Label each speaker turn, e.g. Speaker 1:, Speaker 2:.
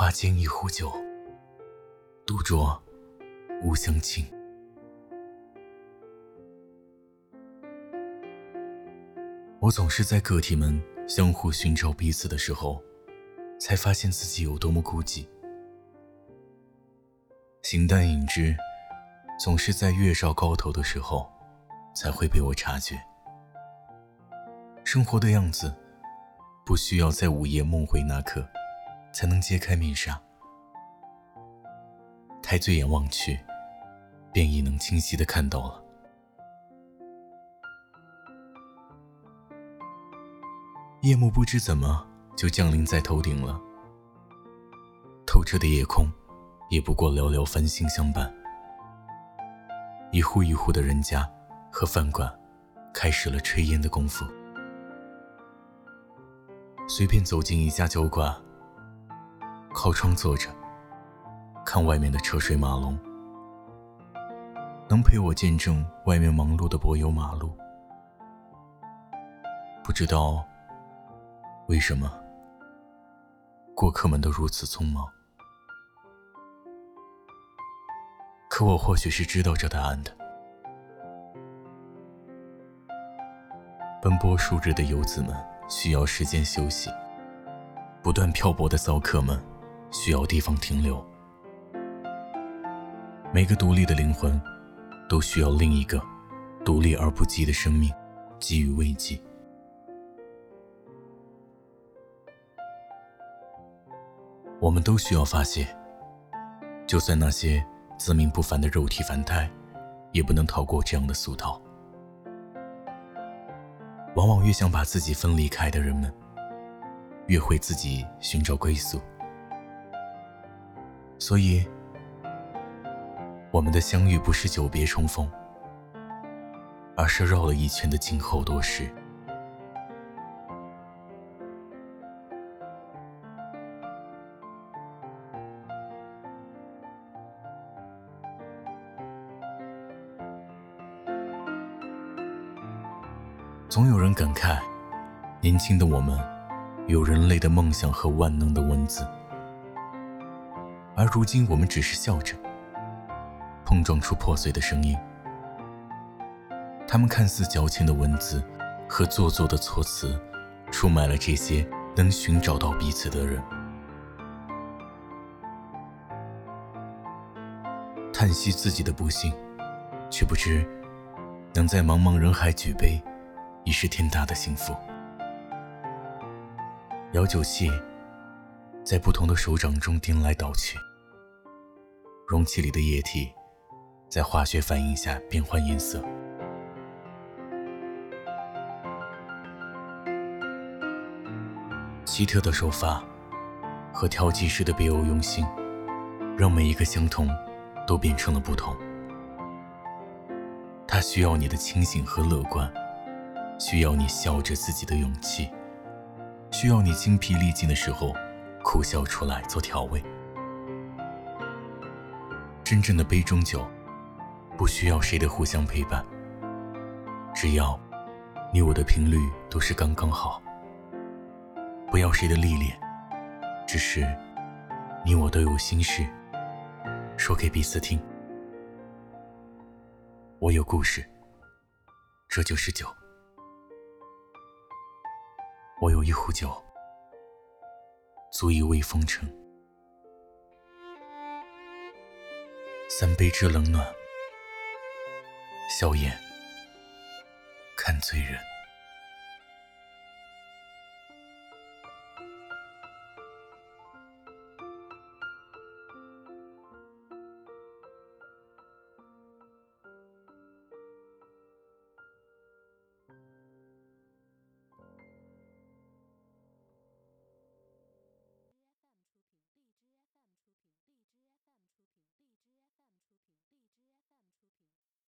Speaker 1: 花间一壶酒，独酌无相亲。我总是在个体们相互寻找彼此的时候，才发现自己有多么孤寂。形单影只，总是在月照高头的时候，才会被我察觉。生活的样子，不需要在午夜梦回那刻，才能揭开面纱。抬醉眼望去，便已能清晰的看到了。夜幕不知怎么就降临在头顶了，透彻的夜空，也不过寥寥繁星相伴。一户一户的人家和饭馆，开始了炊烟的功夫。随便走进一家酒馆，靠窗坐着，看外面的车水马龙，能陪我见证外面忙碌的柏油马路。不知道。为什么过客们都如此匆忙？可我或许是知道这答案的。奔波数日的游子们需要时间休息，不断漂泊的骚客们需要地方停留。每个独立的灵魂都需要另一个独立而不羁的生命给予慰藉。我们都需要发泄，就算那些自命不凡的肉体凡胎，也不能逃过这样的俗套。往往越想把自己分离开的人们，越会自己寻找归宿。所以，我们的相遇不是久别重逢，而是绕了一圈的静候多时。总有人感慨，年轻的我们有人类的梦想和万能的文字，而如今我们只是笑着，碰撞出破碎的声音。他们看似矫情的文字和做作的措辞，出卖了这些能寻找到彼此的人。叹息自己的不幸，却不知能在茫茫人海举杯。已是天大的幸福。摇酒器在不同的手掌中颠来倒去，容器里的液体在化学反应下变换颜色。奇特的手法和调剂师的别有用心，让每一个相同都变成了不同。它需要你的清醒和乐观。需要你笑着自己的勇气，需要你精疲力尽的时候苦笑出来做调味。真正的杯中酒，不需要谁的互相陪伴，只要你我的频率都是刚刚好。不要谁的历练，只是你我都有心事说给彼此听。我有故事，这就是酒。我有一壶酒，足以慰风尘。三杯之冷暖，笑颜看醉人。